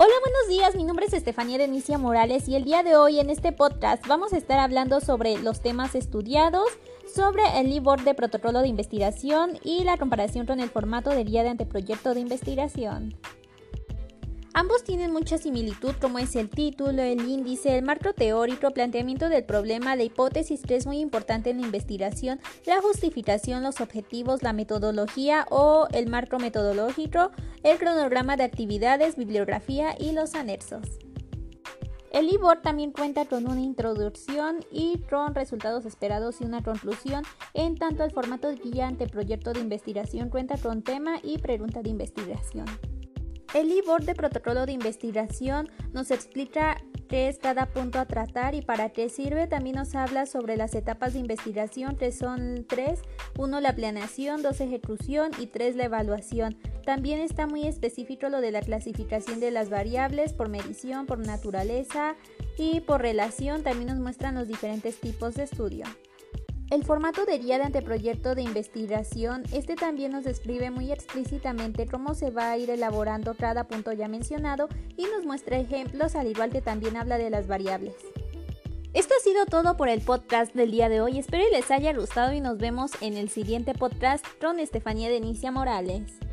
Hola, buenos días. Mi nombre es Estefanía Denicia Morales y el día de hoy en este podcast vamos a estar hablando sobre los temas estudiados, sobre el libro de protocolo de investigación y la comparación con el formato de guía de anteproyecto de investigación. Ambos tienen mucha similitud como es el título, el índice, el marco teórico, planteamiento del problema, la hipótesis que es muy importante en la investigación, la justificación, los objetivos, la metodología o el marco metodológico, el cronograma de actividades, bibliografía y los anexos. El libro también cuenta con una introducción y con resultados esperados y una conclusión, en tanto el formato guía ante proyecto de investigación cuenta con tema y pregunta de investigación. El libro de protocolo de investigación nos explica qué es cada punto a tratar y para qué sirve. También nos habla sobre las etapas de investigación, que son tres. Uno, la planeación, dos, ejecución y tres, la evaluación. También está muy específico lo de la clasificación de las variables por medición, por naturaleza y por relación. También nos muestran los diferentes tipos de estudio. El formato de guía de anteproyecto de investigación, este también nos describe muy explícitamente cómo se va a ir elaborando cada punto ya mencionado y nos muestra ejemplos al igual que también habla de las variables. Esto ha sido todo por el podcast del día de hoy, espero que les haya gustado y nos vemos en el siguiente podcast con Estefanía Denicia Morales.